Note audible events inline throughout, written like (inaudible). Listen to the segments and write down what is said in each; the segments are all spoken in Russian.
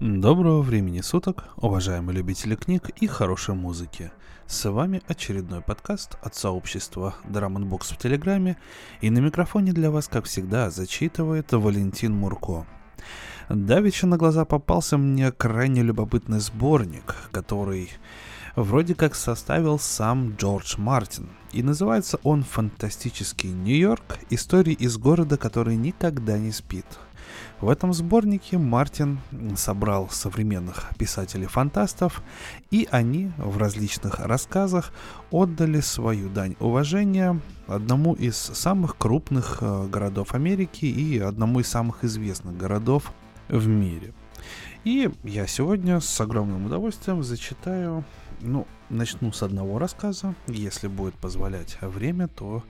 Доброго времени суток, уважаемые любители книг и хорошей музыки. С вами очередной подкаст от сообщества Drum Box в Телеграме, и на микрофоне для вас, как всегда, зачитывает Валентин Мурко. Давеча на глаза попался мне крайне любопытный сборник, который вроде как составил сам Джордж Мартин. И называется он «Фантастический Нью-Йорк. Истории из города, который никогда не спит». В этом сборнике Мартин собрал современных писателей-фантастов, и они в различных рассказах отдали свою дань уважения одному из самых крупных э, городов Америки и одному из самых известных городов в мире. И я сегодня с огромным удовольствием зачитаю ну, начну с одного рассказа. Если будет позволять время, то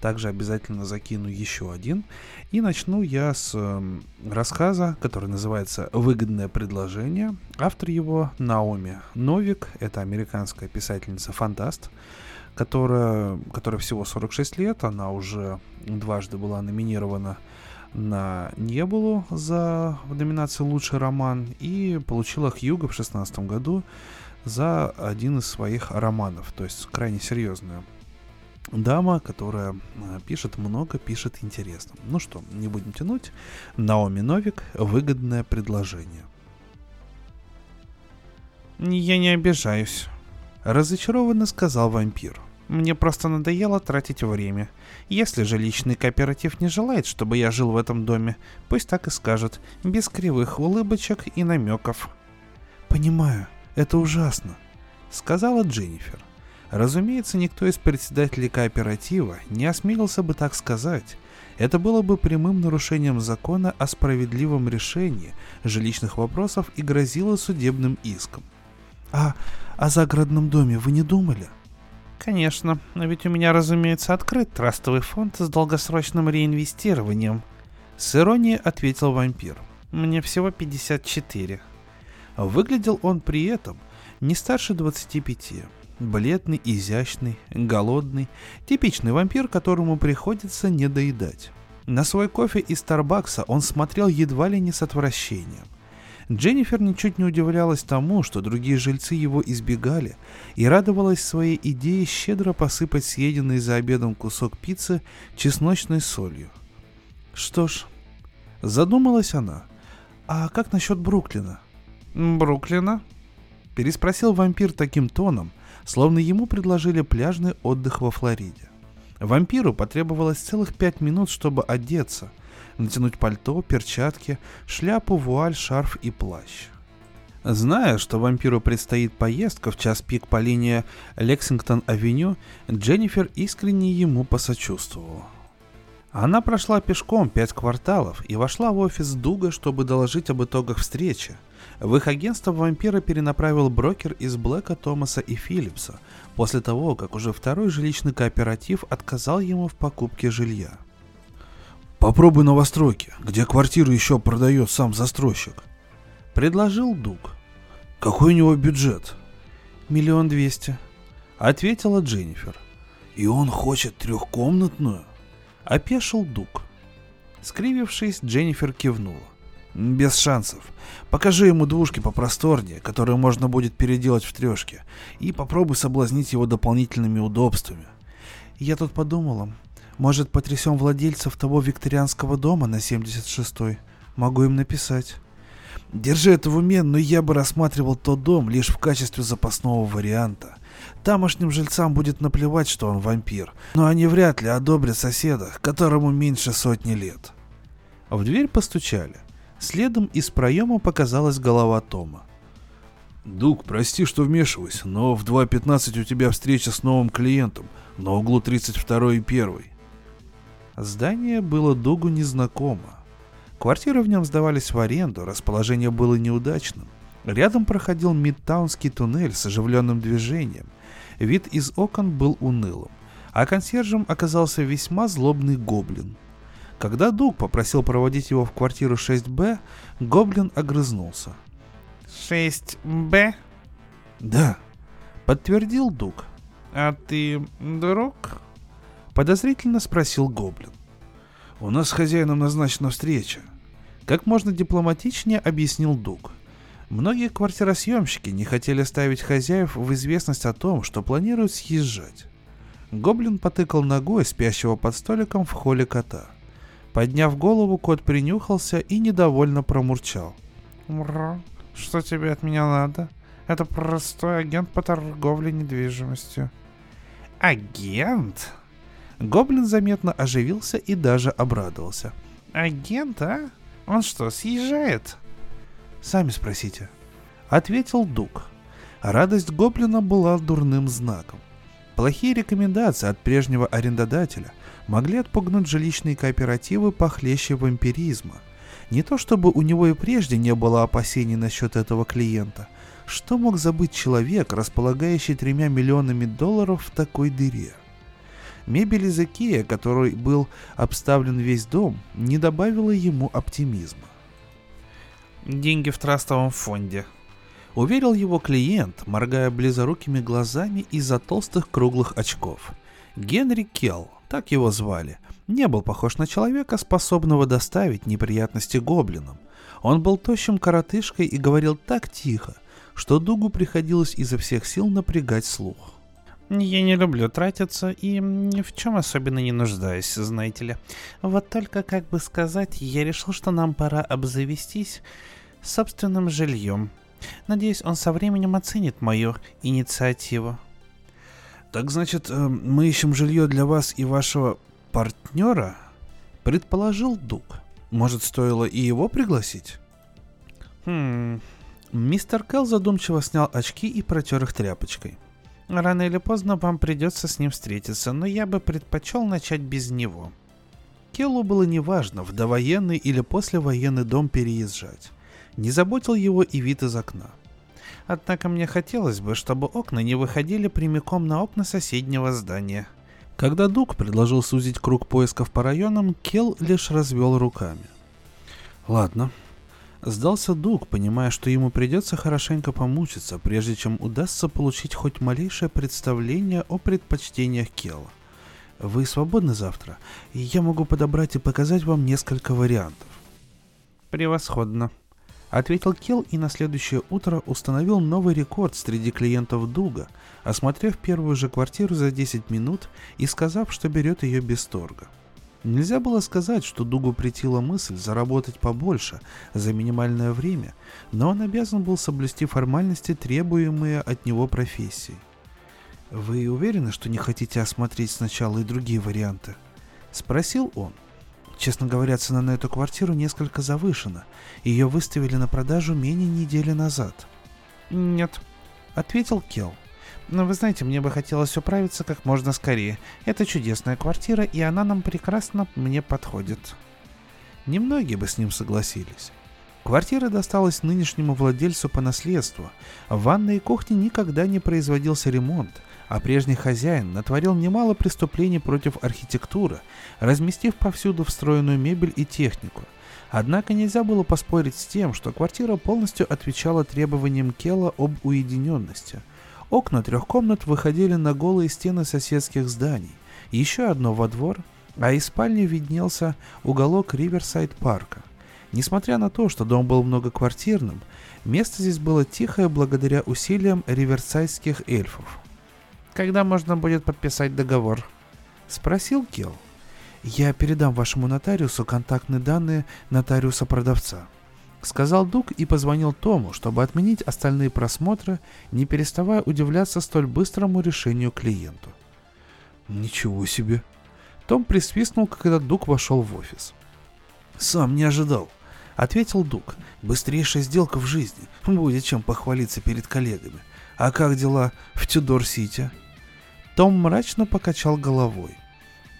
также обязательно закину еще один. И начну я с э, рассказа, который называется «Выгодное предложение». Автор его Наоми Новик. Это американская писательница-фантаст, которая, которая всего 46 лет. Она уже дважды была номинирована на Небулу за номинацию «Лучший роман» и получила Хьюга в 2016 году за один из своих романов. То есть крайне серьезная дама, которая э, пишет много, пишет интересно. Ну что, не будем тянуть. Наоми Новик «Выгодное предложение». «Я не обижаюсь», — разочарованно сказал вампир. «Мне просто надоело тратить время. Если же личный кооператив не желает, чтобы я жил в этом доме, пусть так и скажет, без кривых улыбочек и намеков». «Понимаю», это ужасно», — сказала Дженнифер. Разумеется, никто из председателей кооператива не осмелился бы так сказать. Это было бы прямым нарушением закона о справедливом решении жилищных вопросов и грозило судебным иском. «А о загородном доме вы не думали?» «Конечно, но ведь у меня, разумеется, открыт трастовый фонд с долгосрочным реинвестированием», — с иронией ответил вампир. «Мне всего 54. Выглядел он при этом не старше 25. Бледный, изящный, голодный, типичный вампир, которому приходится не доедать. На свой кофе из Старбакса он смотрел едва ли не с отвращением. Дженнифер ничуть не удивлялась тому, что другие жильцы его избегали, и радовалась своей идее щедро посыпать съеденный за обедом кусок пиццы чесночной солью. Что ж, задумалась она, а как насчет Бруклина? Бруклина?» Переспросил вампир таким тоном, словно ему предложили пляжный отдых во Флориде. Вампиру потребовалось целых пять минут, чтобы одеться, натянуть пальто, перчатки, шляпу, вуаль, шарф и плащ. Зная, что вампиру предстоит поездка в час пик по линии Лексингтон-авеню, Дженнифер искренне ему посочувствовала. Она прошла пешком пять кварталов и вошла в офис Дуга, чтобы доложить об итогах встречи, в их агентство вампира перенаправил брокер из Блэка, Томаса и Филлипса, после того, как уже второй жилищный кооператив отказал ему в покупке жилья. «Попробуй новостройки, где квартиру еще продает сам застройщик», — предложил Дуг. «Какой у него бюджет?» «Миллион двести», — ответила Дженнифер. «И он хочет трехкомнатную?» — опешил Дуг. Скривившись, Дженнифер кивнула. Без шансов. Покажи ему двушки попросторнее, которые можно будет переделать в трешке, и попробуй соблазнить его дополнительными удобствами. Я тут подумала, может потрясем владельцев того викторианского дома на 76-й? Могу им написать. Держи это в уме, но я бы рассматривал тот дом лишь в качестве запасного варианта. Тамошним жильцам будет наплевать, что он вампир, но они вряд ли одобрят соседа, которому меньше сотни лет. В дверь постучали. Следом из проема показалась голова Тома. «Дуг, прости, что вмешиваюсь, но в 2.15 у тебя встреча с новым клиентом на углу 32 и 1. Здание было Дугу незнакомо. Квартиры в нем сдавались в аренду, расположение было неудачным. Рядом проходил Мидтаунский туннель с оживленным движением. Вид из окон был унылым, а консьержем оказался весьма злобный гоблин – когда Дуг попросил проводить его в квартиру 6Б, Гоблин огрызнулся. 6Б? Да, подтвердил Дуг. А ты друг? Подозрительно спросил Гоблин. У нас с хозяином назначена встреча. Как можно дипломатичнее объяснил Дуг. Многие квартиросъемщики не хотели ставить хозяев в известность о том, что планируют съезжать. Гоблин потыкал ногой спящего под столиком в холле кота. Подняв голову, кот принюхался и недовольно промурчал. «Мра, что тебе от меня надо? Это простой агент по торговле недвижимостью». «Агент?» Гоблин заметно оживился и даже обрадовался. «Агент, а? Он что, съезжает?» «Сами спросите», — ответил Дук. Радость Гоблина была дурным знаком. Плохие рекомендации от прежнего арендодателя могли отпугнуть жилищные кооперативы похлеще вампиризма. Не то чтобы у него и прежде не было опасений насчет этого клиента. Что мог забыть человек, располагающий тремя миллионами долларов в такой дыре? Мебель из Икея, которой был обставлен весь дом, не добавила ему оптимизма. Деньги в трастовом фонде. Уверил его клиент, моргая близорукими глазами из-за толстых круглых очков. Генри Келл, так его звали, не был похож на человека, способного доставить неприятности гоблинам. Он был тощим коротышкой и говорил так тихо, что Дугу приходилось изо всех сил напрягать слух. Я не люблю тратиться и ни в чем особенно не нуждаюсь, знаете ли. Вот только, как бы сказать, я решил, что нам пора обзавестись собственным жильем. Надеюсь, он со временем оценит мою инициативу. Так значит, э, мы ищем жилье для вас и вашего партнера? Предположил Дук. Может, стоило и его пригласить? Хм... Мистер Кэл задумчиво снял очки и протер их тряпочкой. Рано или поздно вам придется с ним встретиться, но я бы предпочел начать без него. Келлу было неважно, в довоенный или послевоенный дом переезжать. Не заботил его и вид из окна. Однако мне хотелось бы, чтобы окна не выходили прямиком на окна соседнего здания. Когда Дук предложил сузить круг поисков по районам, Келл лишь развел руками. Ладно, Сдался Дуг, понимая, что ему придется хорошенько помучиться, прежде чем удастся получить хоть малейшее представление о предпочтениях Келла. Вы свободны завтра, и я могу подобрать и показать вам несколько вариантов. Превосходно. Ответил Келл и на следующее утро установил новый рекорд среди клиентов Дуга, осмотрев первую же квартиру за 10 минут и сказав, что берет ее без торга. Нельзя было сказать, что Дугу претила мысль заработать побольше за минимальное время, но он обязан был соблюсти формальности, требуемые от него профессией. «Вы уверены, что не хотите осмотреть сначала и другие варианты?» — спросил он. Честно говоря, цена на эту квартиру несколько завышена. Ее выставили на продажу менее недели назад. «Нет», — ответил Келл. Но вы знаете, мне бы хотелось управиться как можно скорее. Это чудесная квартира, и она нам прекрасно мне подходит. Немногие бы с ним согласились. Квартира досталась нынешнему владельцу по наследству. В ванной и кухне никогда не производился ремонт, а прежний хозяин натворил немало преступлений против архитектуры, разместив повсюду встроенную мебель и технику. Однако нельзя было поспорить с тем, что квартира полностью отвечала требованиям Кела об уединенности – Окна трех комнат выходили на голые стены соседских зданий, еще одно во двор, а из спальни виднелся уголок Риверсайд парка. Несмотря на то, что дом был многоквартирным, место здесь было тихое благодаря усилиям риверсайдских эльфов. «Когда можно будет подписать договор?» — спросил Кел. «Я передам вашему нотариусу контактные данные нотариуса-продавца», — сказал Дук и позвонил Тому, чтобы отменить остальные просмотры, не переставая удивляться столь быстрому решению клиенту. «Ничего себе!» Том присвистнул, когда Дук вошел в офис. «Сам не ожидал», — ответил Дук. «Быстрейшая сделка в жизни. Будет чем похвалиться перед коллегами. А как дела в Тюдор-Сити?» Том мрачно покачал головой.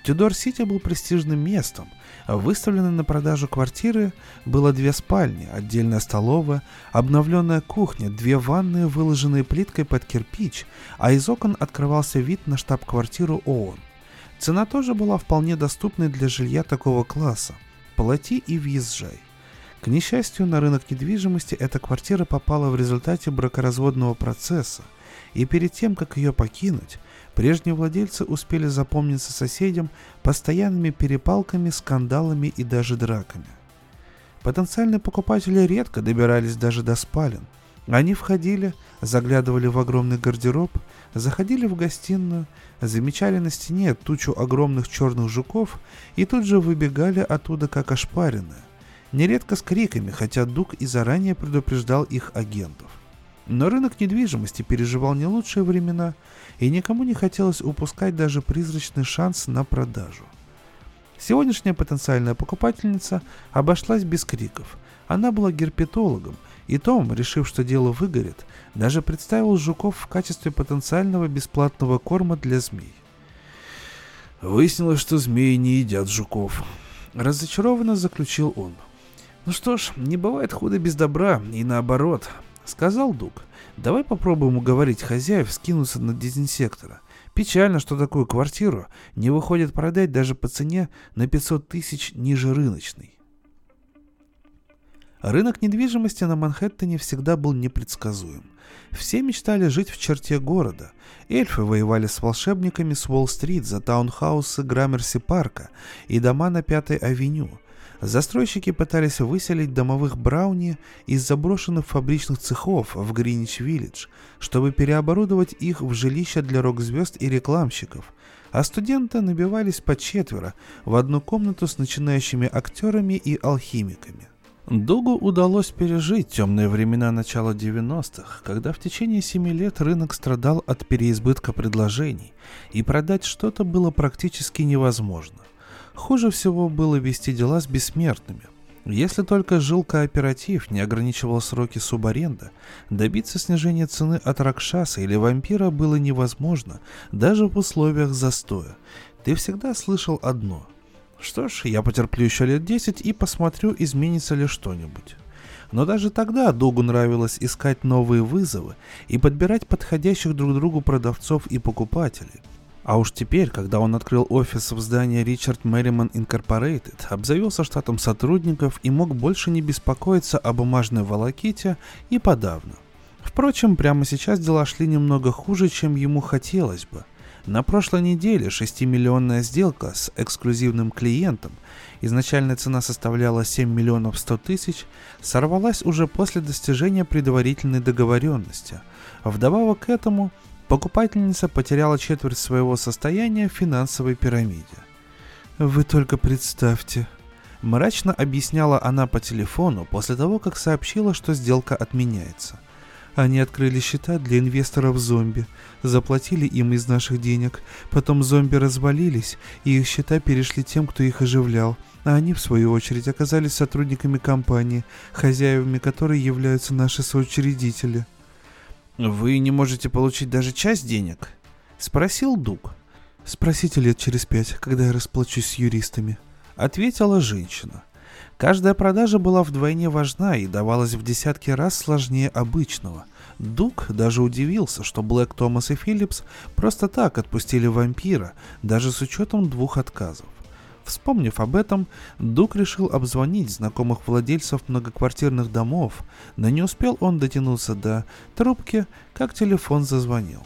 Тюдор-Сити был престижным местом, Выставлены на продажу квартиры было две спальни, отдельная столовая, обновленная кухня, две ванные, выложенные плиткой под кирпич, а из окон открывался вид на штаб-квартиру ООН. Цена тоже была вполне доступной для жилья такого класса. Плати и въезжай. К несчастью, на рынок недвижимости эта квартира попала в результате бракоразводного процесса, и перед тем, как ее покинуть, Прежние владельцы успели запомниться соседям постоянными перепалками, скандалами и даже драками. потенциальные покупатели редко добирались даже до спален. Они входили, заглядывали в огромный гардероб, заходили в гостиную, замечали на стене тучу огромных черных жуков и тут же выбегали оттуда как ошпаренные. Нередко с криками, хотя Дуг и заранее предупреждал их агентов. Но рынок недвижимости переживал не лучшие времена, и никому не хотелось упускать даже призрачный шанс на продажу. Сегодняшняя потенциальная покупательница обошлась без криков. Она была герпетологом, и Том, решив, что дело выгорит, даже представил жуков в качестве потенциального бесплатного корма для змей. Выяснилось, что змеи не едят жуков. Разочарованно заключил он. Ну что ж, не бывает худа без добра, и наоборот, сказал Дуг. Давай попробуем уговорить хозяев скинуться на дезинсектора. Печально, что такую квартиру не выходит продать даже по цене на 500 тысяч ниже рыночной. Рынок недвижимости на Манхэттене всегда был непредсказуем. Все мечтали жить в черте города. Эльфы воевали с волшебниками с Уолл-стрит за таунхаусы Граммерси-парка и дома на Пятой авеню. Застройщики пытались выселить домовых Брауни из заброшенных фабричных цехов в Гринич-Виллидж, чтобы переоборудовать их в жилища для рок-звезд и рекламщиков, а студенты набивались по четверо в одну комнату с начинающими актерами и алхимиками. Дугу удалось пережить темные времена начала 90-х, когда в течение семи лет рынок страдал от переизбытка предложений, и продать что-то было практически невозможно. Хуже всего было вести дела с бессмертными. Если только жил кооператив, не ограничивал сроки субаренда, добиться снижения цены от Ракшаса или вампира было невозможно, даже в условиях застоя. Ты всегда слышал одно – что ж, я потерплю еще лет 10 и посмотрю, изменится ли что-нибудь. Но даже тогда Дугу нравилось искать новые вызовы и подбирать подходящих друг другу продавцов и покупателей. А уж теперь, когда он открыл офис в здании Richard Merriman Incorporated, обзавелся штатом сотрудников и мог больше не беспокоиться о бумажной волоките и подавно. Впрочем, прямо сейчас дела шли немного хуже, чем ему хотелось бы – на прошлой неделе 6-миллионная сделка с эксклюзивным клиентом, изначальная цена составляла 7 миллионов 100 тысяч, сорвалась уже после достижения предварительной договоренности. Вдобавок к этому, покупательница потеряла четверть своего состояния в финансовой пирамиде. «Вы только представьте», – мрачно объясняла она по телефону после того, как сообщила, что сделка отменяется – они открыли счета для инвесторов зомби, заплатили им из наших денег, потом зомби развалились, и их счета перешли тем, кто их оживлял, а они, в свою очередь, оказались сотрудниками компании, хозяевами которой являются наши соучредители. «Вы не можете получить даже часть денег?» — спросил Дуг. «Спросите лет через пять, когда я расплачусь с юристами», — ответила женщина. Каждая продажа была вдвойне важна и давалась в десятки раз сложнее обычного. Дук даже удивился, что Блэк, Томас и Филлипс просто так отпустили вампира, даже с учетом двух отказов. Вспомнив об этом, Дук решил обзвонить знакомых владельцев многоквартирных домов, но не успел он дотянуться до трубки, как телефон зазвонил.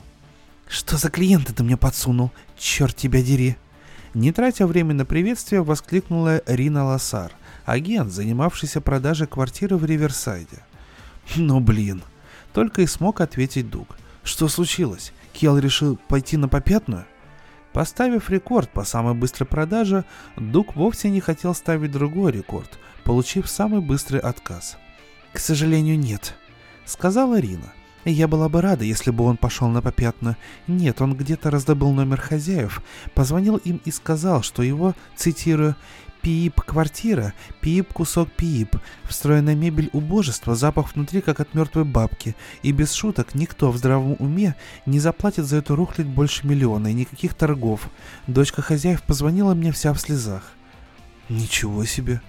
«Что за клиента ты мне подсунул? Черт тебя дери!» Не тратя время на приветствие, воскликнула Рина Лассар, агент, занимавшийся продажей квартиры в Риверсайде. «Ну блин!» Только и смог ответить Дуг. «Что случилось? Кел решил пойти на попятную?» Поставив рекорд по самой быстрой продаже, Дуг вовсе не хотел ставить другой рекорд, получив самый быстрый отказ. «К сожалению, нет», — сказала Рина. «Я была бы рада, если бы он пошел на попятную. Нет, он где-то раздобыл номер хозяев, позвонил им и сказал, что его, цитирую, Пиип-квартира, пиип-кусок пиип, встроенная мебель убожества, запах внутри, как от мертвой бабки. И без шуток, никто в здравом уме не заплатит за эту рухлядь больше миллиона и никаких торгов. Дочка хозяев позвонила мне вся в слезах. Ничего себе.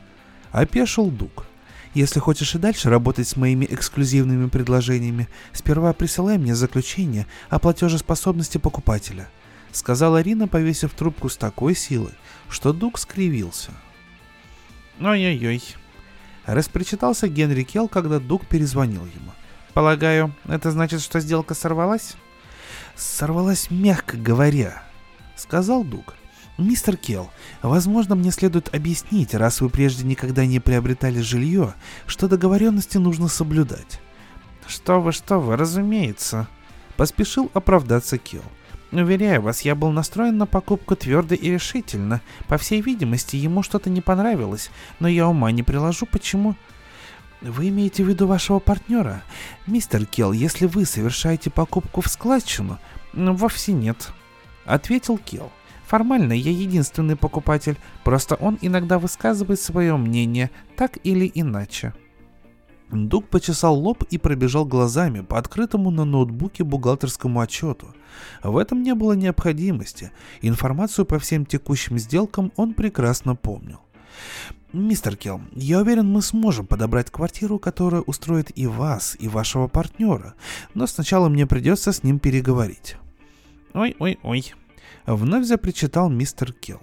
Опешил Дуг. Если хочешь и дальше работать с моими эксклюзивными предложениями, сперва присылай мне заключение о платежеспособности покупателя. Сказала Рина, повесив трубку с такой силой, что Дуг скривился. Ой-ой-ой. Распричитался Генри Келл, когда Дуг перезвонил ему. Полагаю, это значит, что сделка сорвалась? Сорвалась, мягко говоря, сказал Дуг. Мистер Келл, возможно, мне следует объяснить, раз вы прежде никогда не приобретали жилье, что договоренности нужно соблюдать. Что вы, что вы, разумеется. Поспешил оправдаться Келл. Уверяю вас, я был настроен на покупку твердо и решительно. По всей видимости, ему что-то не понравилось, но я ума не приложу, почему... Вы имеете в виду вашего партнера? Мистер Келл, если вы совершаете покупку в складчину, вовсе нет. Ответил Келл. Формально я единственный покупатель, просто он иногда высказывает свое мнение, так или иначе. Дуг почесал лоб и пробежал глазами по открытому на ноутбуке бухгалтерскому отчету. В этом не было необходимости. Информацию по всем текущим сделкам он прекрасно помнил. «Мистер Келл, я уверен, мы сможем подобрать квартиру, которая устроит и вас, и вашего партнера, но сначала мне придется с ним переговорить». «Ой-ой-ой», — вновь запричитал мистер Келл.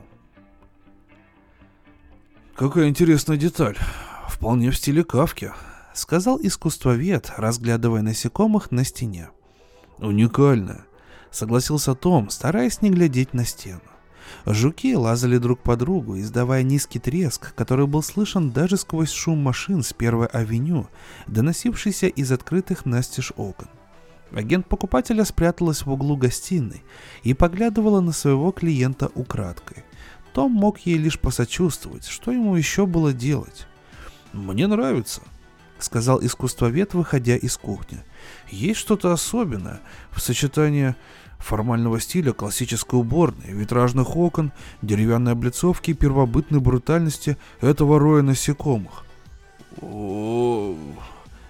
«Какая интересная деталь. Вполне в стиле Кавки», — сказал искусствовед, разглядывая насекомых на стене. «Уникально», — согласился Том, стараясь не глядеть на стену. Жуки лазали друг по другу, издавая низкий треск, который был слышен даже сквозь шум машин с первой авеню, доносившийся из открытых настежь окон. Агент покупателя спряталась в углу гостиной и поглядывала на своего клиента украдкой. Том мог ей лишь посочувствовать, что ему еще было делать. «Мне нравится», — сказал искусствовед, выходя из кухни. «Есть что-то особенное в сочетании формального стиля классической уборной, витражных окон, деревянной облицовки и первобытной брутальности этого роя насекомых».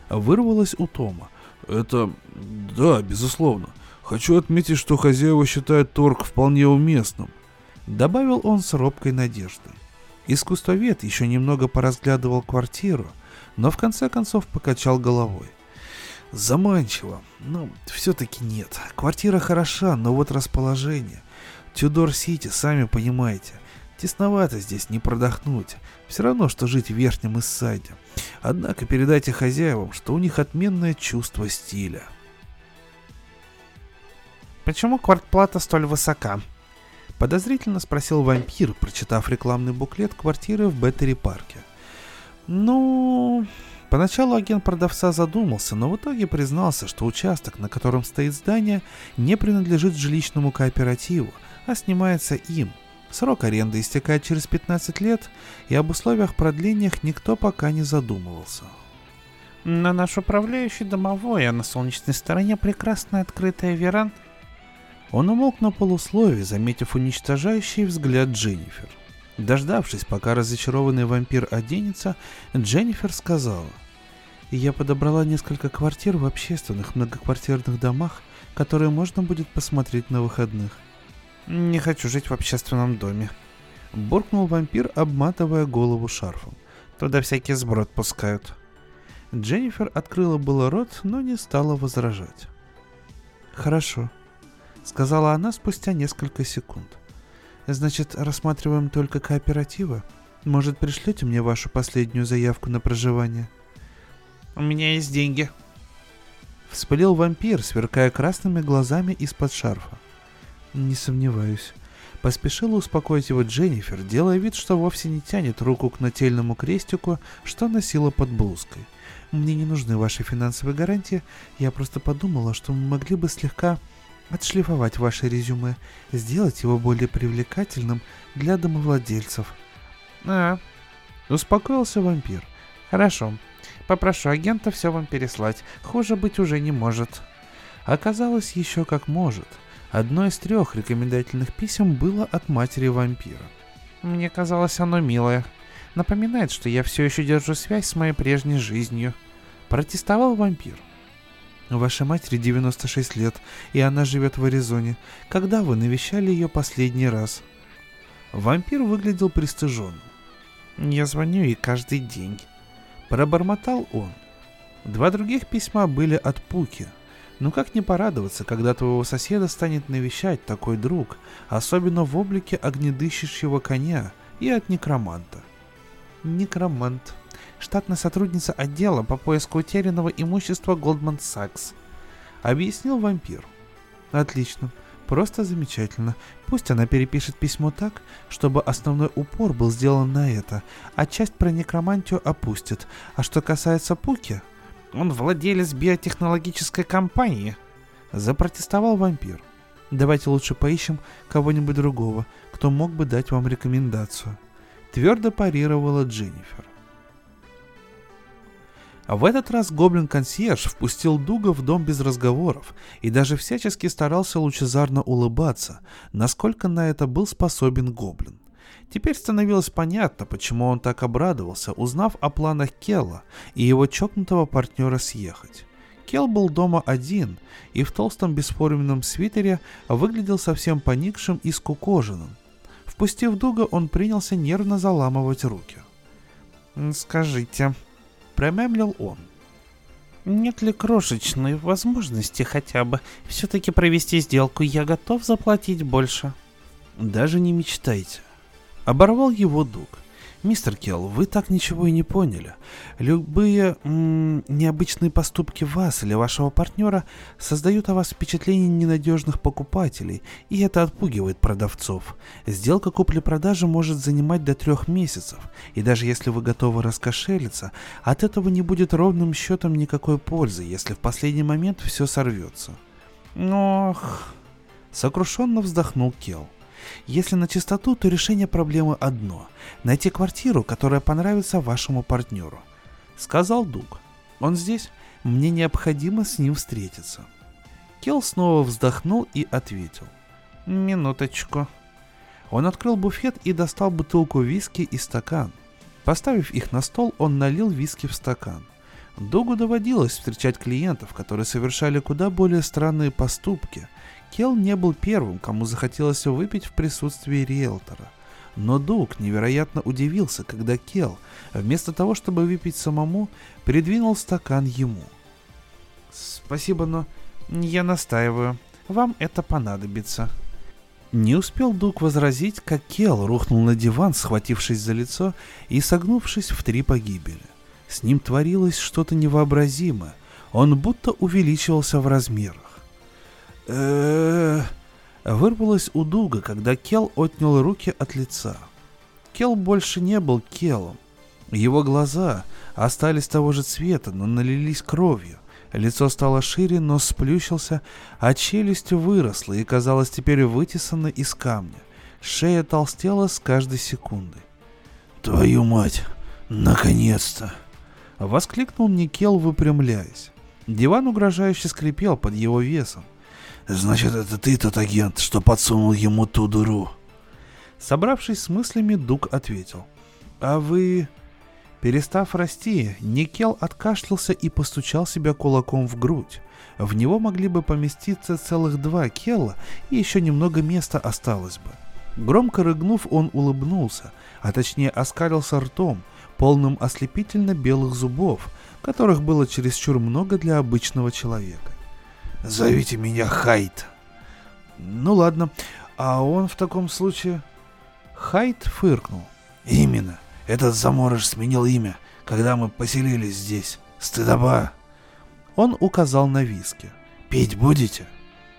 Вырвалось у Тома. «Это... да, безусловно. Хочу отметить, что хозяева считают торг вполне уместным», — добавил он с робкой надеждой. Искусствовед еще немного поразглядывал квартиру, но в конце концов покачал головой. Заманчиво, но все-таки нет. Квартира хороша, но вот расположение. Тюдор-Сити, сами понимаете. Тесновато здесь, не продохнуть. Все равно, что жить в Верхнем Иссайде. Однако передайте хозяевам, что у них отменное чувство стиля. «Почему квартплата столь высока?» Подозрительно спросил вампир, прочитав рекламный буклет квартиры в Беттери-парке. Ну, поначалу агент продавца задумался, но в итоге признался, что участок, на котором стоит здание, не принадлежит жилищному кооперативу, а снимается им. Срок аренды истекает через 15 лет, и об условиях продления никто пока не задумывался. На наш управляющий домовой, а на солнечной стороне прекрасная открытая веранда. Он умолк на полусловие, заметив уничтожающий взгляд Дженнифер. Дождавшись, пока разочарованный вампир оденется, Дженнифер сказала. «Я подобрала несколько квартир в общественных многоквартирных домах, которые можно будет посмотреть на выходных». «Не хочу жить в общественном доме», — буркнул вампир, обматывая голову шарфом. «Туда всякий сброд пускают». Дженнифер открыла было рот, но не стала возражать. «Хорошо», — сказала она спустя несколько секунд. Значит, рассматриваем только кооперативы? Может, пришлете мне вашу последнюю заявку на проживание? У меня есть деньги. Вспылил вампир, сверкая красными глазами из-под шарфа. Не сомневаюсь. Поспешила успокоить его Дженнифер, делая вид, что вовсе не тянет руку к нательному крестику, что носила под блузкой. Мне не нужны ваши финансовые гарантии, я просто подумала, что мы могли бы слегка отшлифовать ваше резюме, сделать его более привлекательным для домовладельцев. А, успокоился вампир. Хорошо, попрошу агента все вам переслать, хуже быть уже не может. Оказалось еще как может. Одно из трех рекомендательных писем было от матери вампира. Мне казалось оно милое. Напоминает, что я все еще держу связь с моей прежней жизнью. Протестовал вампир. Вашей матери 96 лет, и она живет в Аризоне. Когда вы навещали ее последний раз? Вампир выглядел пристыженным. Я звоню ей каждый день. Пробормотал он. Два других письма были от Пуки. Ну как не порадоваться, когда твоего соседа станет навещать такой друг, особенно в облике огнедыщущего коня и от некроманта. Некромант штатная сотрудница отдела по поиску утерянного имущества Goldman Sachs. Объяснил вампир. Отлично. Просто замечательно. Пусть она перепишет письмо так, чтобы основной упор был сделан на это, а часть про некромантию опустит. А что касается Пуки, он владелец биотехнологической компании. Запротестовал вампир. Давайте лучше поищем кого-нибудь другого, кто мог бы дать вам рекомендацию. Твердо парировала Дженнифер. В этот раз гоблин-консьерж впустил Дуга в дом без разговоров и даже всячески старался лучезарно улыбаться, насколько на это был способен гоблин. Теперь становилось понятно, почему он так обрадовался, узнав о планах Келла и его чокнутого партнера съехать. Кел был дома один и в толстом бесформенном свитере выглядел совсем поникшим и скукоженным. Впустив Дуга, он принялся нервно заламывать руки. «Скажите», промямлил он. Нет ли крошечной возможности хотя бы все-таки провести сделку? Я готов заплатить больше. Даже не мечтайте. Оборвал его Дуг. Мистер Келл, вы так ничего и не поняли. Любые м- необычные поступки вас или вашего партнера создают о вас впечатление ненадежных покупателей, и это отпугивает продавцов. Сделка купли-продажи может занимать до трех месяцев, и даже если вы готовы раскошелиться, от этого не будет ровным счетом никакой пользы, если в последний момент все сорвется. Ох, сокрушенно вздохнул Келл. Если на чистоту, то решение проблемы одно – найти квартиру, которая понравится вашему партнеру. Сказал Дуг. Он здесь? Мне необходимо с ним встретиться. Келл снова вздохнул и ответил. Минуточку. Он открыл буфет и достал бутылку виски и стакан. Поставив их на стол, он налил виски в стакан. Дугу доводилось встречать клиентов, которые совершали куда более странные поступки – Кел не был первым, кому захотелось выпить в присутствии риэлтора. Но Дуг невероятно удивился, когда Кел, вместо того, чтобы выпить самому, передвинул стакан ему. «Спасибо, но я настаиваю. Вам это понадобится». Не успел Дуг возразить, как Кел рухнул на диван, схватившись за лицо и согнувшись в три погибели. С ним творилось что-то невообразимое. Он будто увеличивался в размерах э Вырвалось у Дуга, когда Кел отнял руки от лица. Кел больше не был Келом. Его глаза остались того же цвета, но налились кровью. Лицо стало шире, но сплющился, а челюсть выросла и казалось теперь вытесана из камня. Шея толстела с каждой секундой. «Твою мать! Наконец-то!» Воскликнул Никел, выпрямляясь. Диван угрожающе скрипел под его весом. Значит, это ты тот агент, что подсунул ему ту дыру. Собравшись с мыслями, Дуг ответил. А вы... Перестав расти, Никел откашлялся и постучал себя кулаком в грудь. В него могли бы поместиться целых два кела, и еще немного места осталось бы. Громко рыгнув, он улыбнулся, а точнее оскалился ртом, полным ослепительно белых зубов, которых было чересчур много для обычного человека. Зовите меня Хайт. Ну ладно, а он в таком случае... Хайт фыркнул. Именно. Этот заморож сменил имя, когда мы поселились здесь. Стыдоба. Он указал на виски. Пить будете?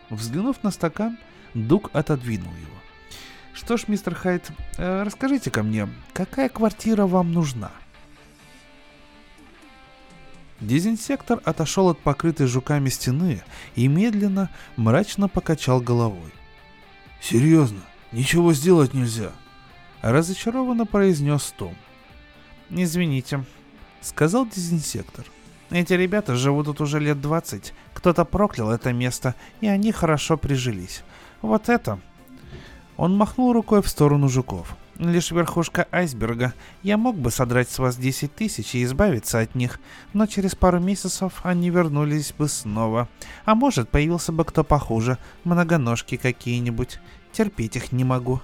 Взглянув на стакан, Дуг отодвинул его. Что ж, мистер Хайт, э, расскажите ко мне, какая квартира вам нужна? Дезинсектор отошел от покрытой жуками стены и медленно, мрачно покачал головой. «Серьезно? Ничего сделать нельзя?» Разочарованно произнес Том. «Извините», — сказал дезинсектор. «Эти ребята живут тут уже лет двадцать. Кто-то проклял это место, и они хорошо прижились. Вот это...» Он махнул рукой в сторону жуков лишь верхушка айсберга. Я мог бы содрать с вас 10 тысяч и избавиться от них, но через пару месяцев они вернулись бы снова. А может, появился бы кто похуже, многоножки какие-нибудь. Терпеть их не могу.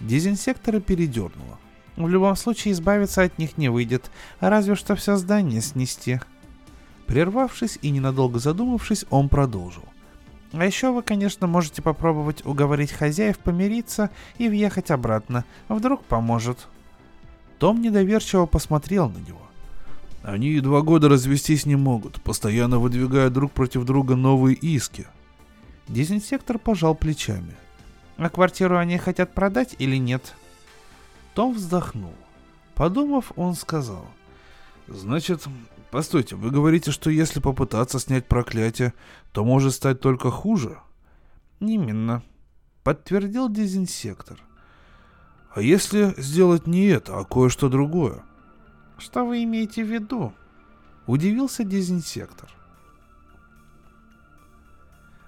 Дезинсектора передернуло. В любом случае избавиться от них не выйдет, разве что все здание снести. Прервавшись и ненадолго задумавшись, он продолжил. А еще вы, конечно, можете попробовать уговорить хозяев помириться и въехать обратно. Вдруг поможет. Том недоверчиво посмотрел на него. Они и два года развестись не могут, постоянно выдвигая друг против друга новые иски. Дезинсектор пожал плечами. А квартиру они хотят продать или нет? Том вздохнул. Подумав, он сказал. Значит, постойте, вы говорите, что если попытаться снять проклятие, то может стать только хуже? Именно. Подтвердил дезинсектор. А если сделать не это, а кое-что другое? Что вы имеете в виду? Удивился дезинсектор.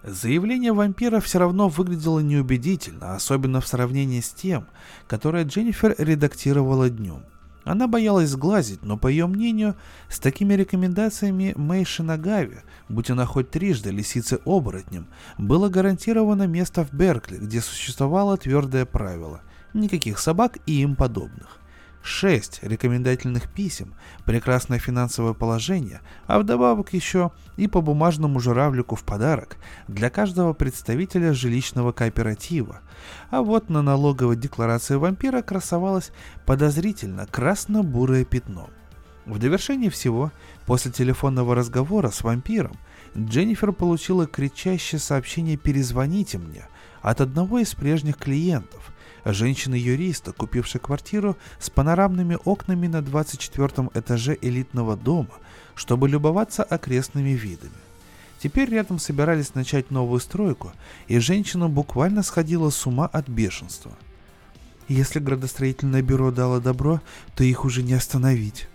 Заявление вампира все равно выглядело неубедительно, особенно в сравнении с тем, которое Дженнифер редактировала днем. Она боялась сглазить, но, по ее мнению, с такими рекомендациями Мэй Шинагави, будь она хоть трижды лисицей-оборотнем, было гарантировано место в Беркли, где существовало твердое правило – никаких собак и им подобных. Шесть рекомендательных писем, прекрасное финансовое положение, а вдобавок еще и по бумажному журавлику в подарок для каждого представителя жилищного кооператива. А вот на налоговой декларации вампира красовалось подозрительно красно-бурое пятно. В довершение всего, после телефонного разговора с вампиром, Дженнифер получила кричащее сообщение «Перезвоните мне» от одного из прежних клиентов – женщины-юриста, купившей квартиру с панорамными окнами на 24 этаже элитного дома, чтобы любоваться окрестными видами. Теперь рядом собирались начать новую стройку, и женщина буквально сходила с ума от бешенства. Если градостроительное бюро дало добро, то их уже не остановить.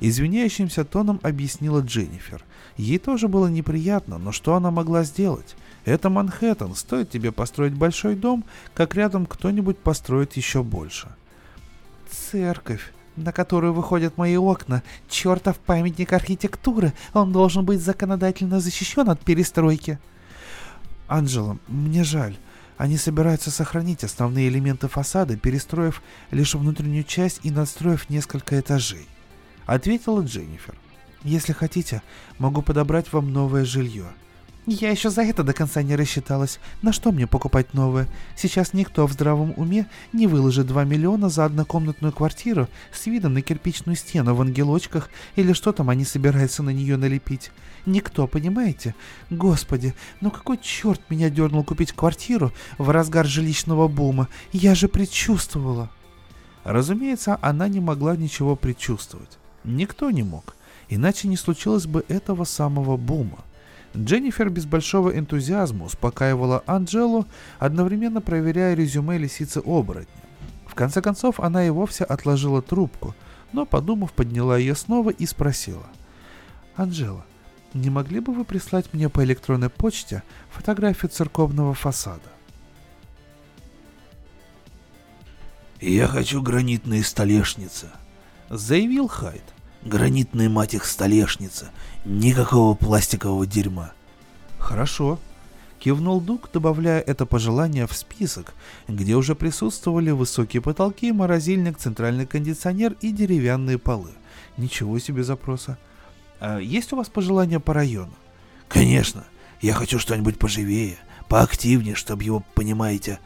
Извиняющимся тоном объяснила Дженнифер. Ей тоже было неприятно, но что она могла сделать? Это Манхэттен, стоит тебе построить большой дом, как рядом кто-нибудь построит еще больше. Церковь, на которую выходят мои окна, чертов памятник архитектуры, он должен быть законодательно защищен от перестройки. Анджела, мне жаль. Они собираются сохранить основные элементы фасада, перестроив лишь внутреннюю часть и надстроив несколько этажей. Ответила Дженнифер. Если хотите, могу подобрать вам новое жилье. Я еще за это до конца не рассчиталась. На что мне покупать новое? Сейчас никто в здравом уме не выложит 2 миллиона за однокомнатную квартиру с видом на кирпичную стену в ангелочках или что там они собираются на нее налепить. Никто, понимаете? Господи, ну какой черт меня дернул купить квартиру в разгар жилищного бума? Я же предчувствовала. Разумеется, она не могла ничего предчувствовать. Никто не мог. Иначе не случилось бы этого самого бума. Дженнифер без большого энтузиазма успокаивала Анджелу, одновременно проверяя резюме лисицы-оборотня. В конце концов, она и вовсе отложила трубку, но, подумав, подняла ее снова и спросила. «Анджела, не могли бы вы прислать мне по электронной почте фотографию церковного фасада?» «Я хочу гранитные столешницы», — заявил Хайд. Гранитная мать их столешница. Никакого пластикового дерьма. Хорошо. Кивнул Дук, добавляя это пожелание в список, где уже присутствовали высокие потолки, морозильник, центральный кондиционер и деревянные полы. Ничего себе запроса. А есть у вас пожелания по району? Конечно. Я хочу что-нибудь поживее, поактивнее, чтобы его, понимаете,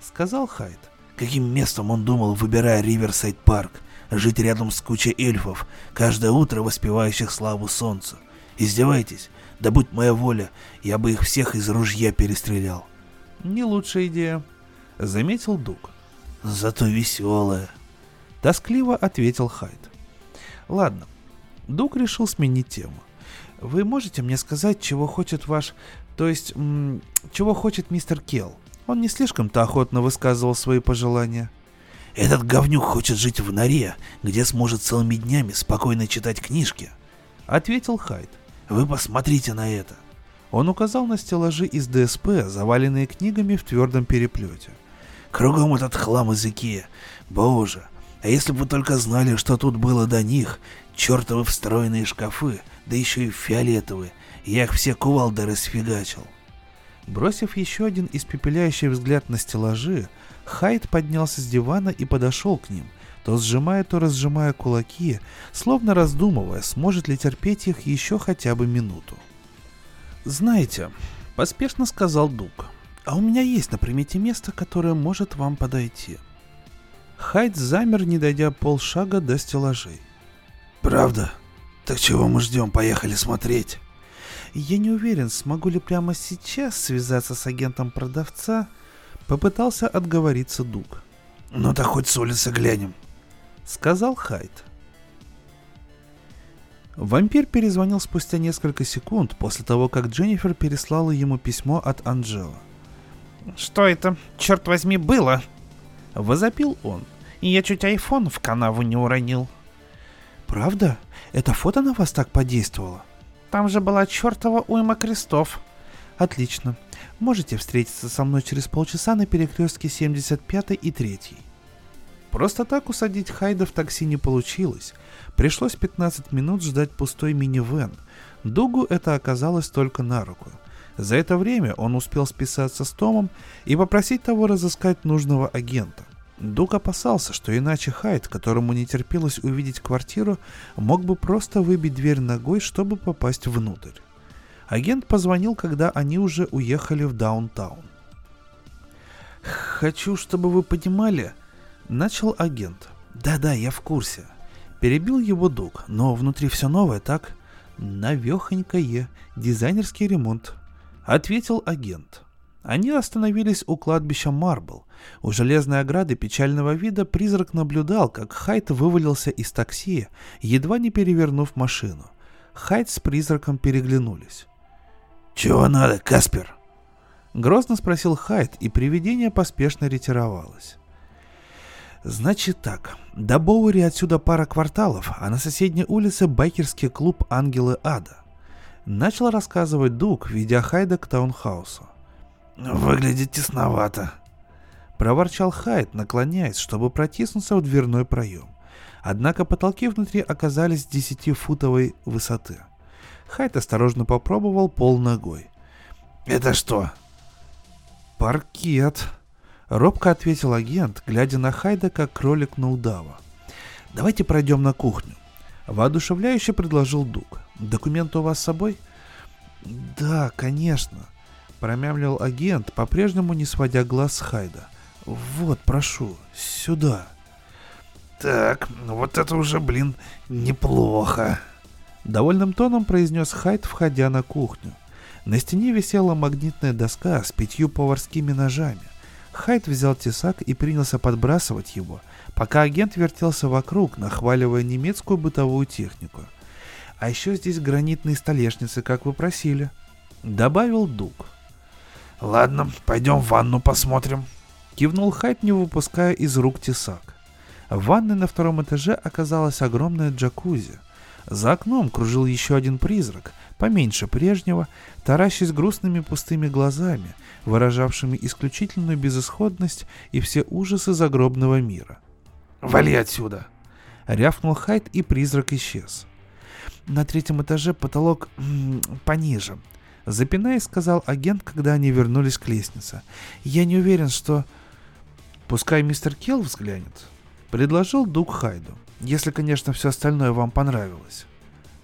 сказал Хайд. Каким местом он думал, выбирая Риверсайд Парк? Жить рядом с кучей эльфов, каждое утро воспевающих славу солнцу. Издевайтесь, да будь моя воля, я бы их всех из ружья перестрелял. Не лучшая идея, заметил Дуг. Зато веселая. Тоскливо ответил Хайд. Ладно, Дуг решил сменить тему. Вы можете мне сказать, чего хочет ваш... То есть, чего хочет мистер Келл? Он не слишком-то охотно высказывал свои пожелания. Этот говнюк хочет жить в норе, где сможет целыми днями спокойно читать книжки. Ответил Хайд. Вы посмотрите на это. Он указал на стеллажи из ДСП, заваленные книгами в твердом переплете. Кругом этот хлам языки. Боже, а если бы вы только знали, что тут было до них, чертовы встроенные шкафы, да еще и фиолетовые, я их все кувалдой расфигачил. Бросив еще один испепеляющий взгляд на стеллажи, Хайд поднялся с дивана и подошел к ним, то сжимая, то разжимая кулаки, словно раздумывая, сможет ли терпеть их еще хотя бы минуту. «Знаете», — поспешно сказал Дуг, — «а у меня есть на примете место, которое может вам подойти». Хайд замер, не дойдя полшага до стеллажей. «Правда? Так чего мы ждем? Поехали смотреть!» Я не уверен, смогу ли прямо сейчас связаться с агентом продавца. Попытался отговориться Дуг. Ну так хоть с улицы глянем, сказал Хайд. Вампир перезвонил спустя несколько секунд после того, как Дженнифер переслала ему письмо от Анджела. «Что это, черт возьми, было?» Возопил он, и я чуть айфон в канаву не уронил. «Правда? Это фото на вас так подействовало?» Там же была чертова уйма крестов. Отлично. Можете встретиться со мной через полчаса на перекрестке 75 и 3. Просто так усадить Хайда в такси не получилось. Пришлось 15 минут ждать пустой минивэн. Дугу это оказалось только на руку. За это время он успел списаться с Томом и попросить того разыскать нужного агента. Дуг опасался, что иначе Хайд, которому не терпелось увидеть квартиру, мог бы просто выбить дверь ногой, чтобы попасть внутрь. Агент позвонил, когда они уже уехали в даунтаун. «Хочу, чтобы вы понимали...» — начал агент. «Да-да, я в курсе». Перебил его Дуг, но внутри все новое, так? Навехонькое, дизайнерский ремонт. Ответил агент. Они остановились у кладбища Марбл. У железной ограды печального вида призрак наблюдал, как Хайт вывалился из такси, едва не перевернув машину. Хайт с призраком переглянулись. «Чего надо, Каспер?» Грозно спросил Хайт, и привидение поспешно ретировалось. «Значит так, до Боуэри отсюда пара кварталов, а на соседней улице байкерский клуб «Ангелы Ада». Начал рассказывать Дуг, ведя Хайда к таунхаусу. «Выглядит тесновато», — проворчал Хайд, наклоняясь, чтобы протиснуться в дверной проем. Однако потолки внутри оказались десятифутовой высоты. Хайд осторожно попробовал пол ногой. «Это что?» «Паркет», — робко ответил агент, глядя на Хайда, как кролик на удава. «Давайте пройдем на кухню». Воодушевляюще предложил Дуг. «Документы у вас с собой?» «Да, конечно», промямлил агент, по-прежнему не сводя глаз с Хайда. «Вот, прошу, сюда». «Так, вот это уже, блин, неплохо», — довольным тоном произнес Хайд, входя на кухню. На стене висела магнитная доска с пятью поварскими ножами. Хайд взял тесак и принялся подбрасывать его, пока агент вертелся вокруг, нахваливая немецкую бытовую технику. «А еще здесь гранитные столешницы, как вы просили», — добавил Дуг. «Ладно, пойдем в ванну посмотрим», — кивнул Хайт, не выпуская из рук тесак. В ванной на втором этаже оказалась огромная джакузи. За окном кружил еще один призрак, поменьше прежнего, таращась грустными пустыми глазами, выражавшими исключительную безысходность и все ужасы загробного мира. «Вали отсюда!» — рявкнул Хайт, и призрак исчез. На третьем этаже потолок м -м, пониже, Запинаясь, сказал агент, когда они вернулись к лестнице. «Я не уверен, что...» «Пускай мистер Келл взглянет», — предложил Дуг Хайду. «Если, конечно, все остальное вам понравилось».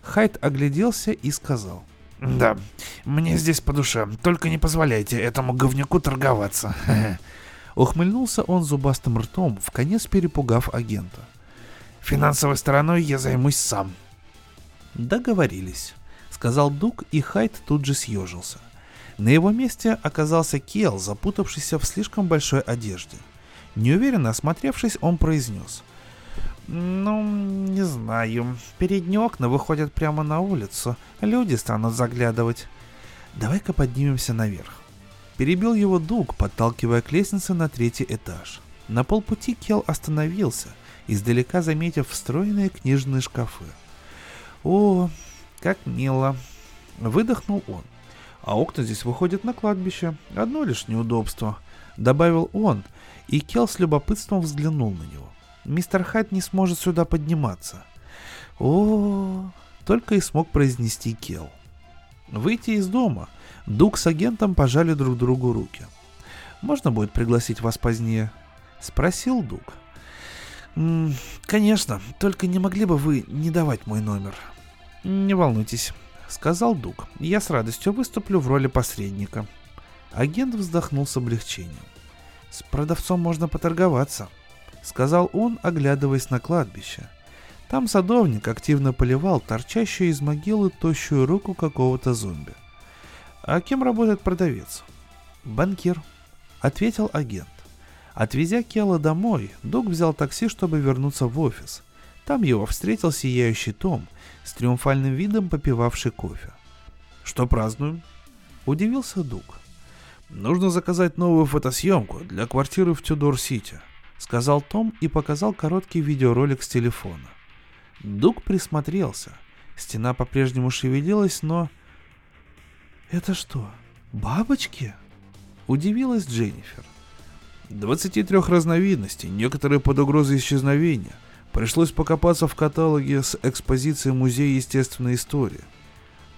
Хайд огляделся и сказал. «Да, мне здесь по душе. Только не позволяйте этому говнюку торговаться». (laughs) Ухмыльнулся он зубастым ртом, в конец перепугав агента. «Финансовой стороной я займусь сам». Договорились сказал Дуг, и Хайд тут же съежился. На его месте оказался Кел, запутавшийся в слишком большой одежде. Неуверенно осмотревшись, он произнес. «Ну, не знаю. Передние окна выходят прямо на улицу. Люди станут заглядывать. Давай-ка поднимемся наверх». Перебил его Дуг, подталкивая к лестнице на третий этаж. На полпути Кел остановился, издалека заметив встроенные книжные шкафы. «О, как мило. Выдохнул он. А окна здесь выходят на кладбище. Одно лишь неудобство. Добавил он, и Кел с любопытством взглянул на него. Мистер Хайт не сможет сюда подниматься. О, только и смог произнести Кел. Выйти из дома. Дуг с агентом пожали друг другу руки. «Можно будет пригласить вас позднее?» — спросил Дуг. «М -м, «Конечно, только не могли бы вы не давать мой номер?» «Не волнуйтесь», — сказал Дуг. «Я с радостью выступлю в роли посредника». Агент вздохнул с облегчением. «С продавцом можно поторговаться», — сказал он, оглядываясь на кладбище. Там садовник активно поливал торчащую из могилы тощую руку какого-то зомби. «А кем работает продавец?» «Банкир», — ответил агент. Отвезя Кела домой, Дуг взял такси, чтобы вернуться в офис. Там его встретил сияющий Том, с триумфальным видом попивавший кофе. «Что празднуем?» — удивился Дуг. «Нужно заказать новую фотосъемку для квартиры в Тюдор-Сити», — сказал Том и показал короткий видеоролик с телефона. Дуг присмотрелся. Стена по-прежнему шевелилась, но... «Это что, бабочки?» — удивилась Дженнифер. 23 разновидностей, некоторые под угрозой исчезновения. Пришлось покопаться в каталоге с экспозицией Музея естественной истории.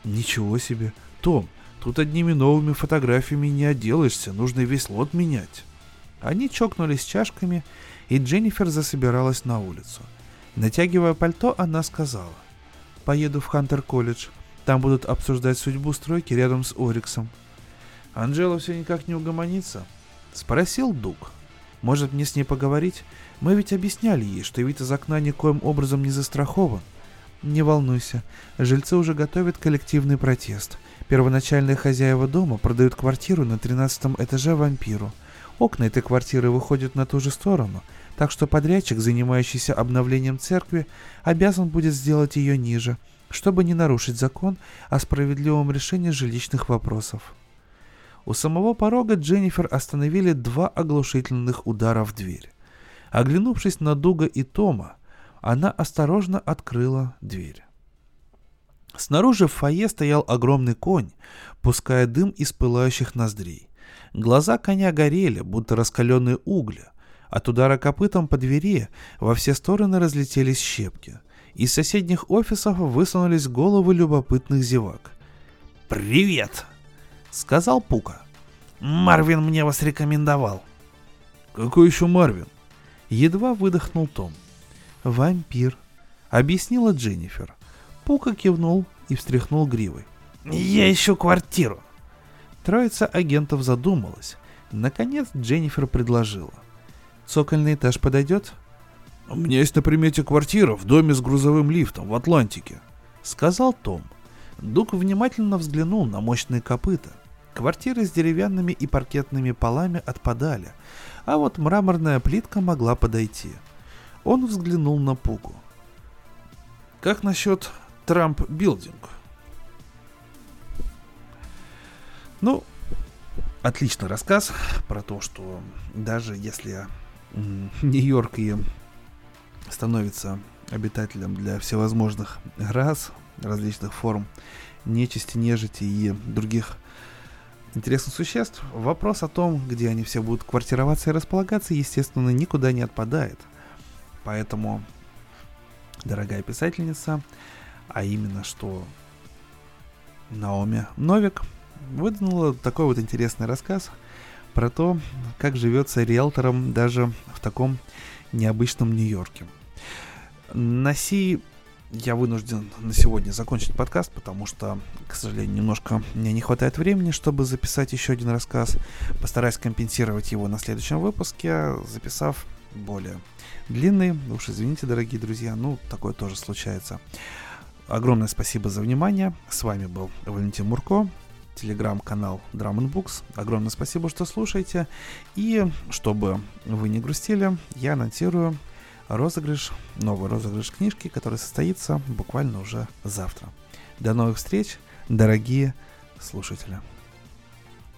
Ничего себе. Том, тут одними новыми фотографиями не отделаешься, нужно весь лот менять. Они чокнулись чашками, и Дженнифер засобиралась на улицу. Натягивая пальто, она сказала. «Поеду в Хантер-колледж. Там будут обсуждать судьбу стройки рядом с Ориксом». «Анжела все никак не угомонится?» Спросил Дуг. Может мне с ней поговорить? Мы ведь объясняли ей, что вид из окна никоим образом не застрахован. Не волнуйся, жильцы уже готовят коллективный протест. Первоначальные хозяева дома продают квартиру на тринадцатом этаже вампиру. Окна этой квартиры выходят на ту же сторону, так что подрядчик, занимающийся обновлением церкви, обязан будет сделать ее ниже, чтобы не нарушить закон о справедливом решении жилищных вопросов. У самого порога Дженнифер остановили два оглушительных удара в дверь. Оглянувшись на Дуга и Тома, она осторожно открыла дверь. Снаружи в фойе стоял огромный конь, пуская дым из пылающих ноздрей. Глаза коня горели, будто раскаленные угли. От удара копытом по двери во все стороны разлетелись щепки. Из соседних офисов высунулись головы любопытных зевак. «Привет!» сказал Пука. «Марвин мне вас рекомендовал». «Какой еще Марвин?» Едва выдохнул Том. «Вампир», — объяснила Дженнифер. Пука кивнул и встряхнул гривой. «Я ищу квартиру». Троица агентов задумалась. Наконец Дженнифер предложила. «Цокольный этаж подойдет?» «У меня есть на примете квартира в доме с грузовым лифтом в Атлантике», — сказал Том. Дуг внимательно взглянул на мощные копыта. Квартиры с деревянными и паркетными полами отпадали, а вот мраморная плитка могла подойти. Он взглянул на Пугу. «Как насчет Трамп Ну, отличный рассказ про то, что даже если Нью-Йорк и становится обитателем для всевозможных рас, различных форм нечисти, нежити и других интересных существ, вопрос о том, где они все будут квартироваться и располагаться, естественно, никуда не отпадает. Поэтому, дорогая писательница, а именно что Наоми Новик выдвинула такой вот интересный рассказ про то, как живется риэлтором даже в таком необычном Нью-Йорке. На сей я вынужден на сегодня закончить подкаст, потому что, к сожалению, немножко мне не хватает времени, чтобы записать еще один рассказ. Постараюсь компенсировать его на следующем выпуске, записав более длинный. Уж извините, дорогие друзья, ну, такое тоже случается. Огромное спасибо за внимание. С вами был Валентин Мурко, телеграм-канал Drum Books. Огромное спасибо, что слушаете. И чтобы вы не грустили, я анонсирую розыгрыш, новый розыгрыш книжки, который состоится буквально уже завтра. До новых встреч, дорогие слушатели.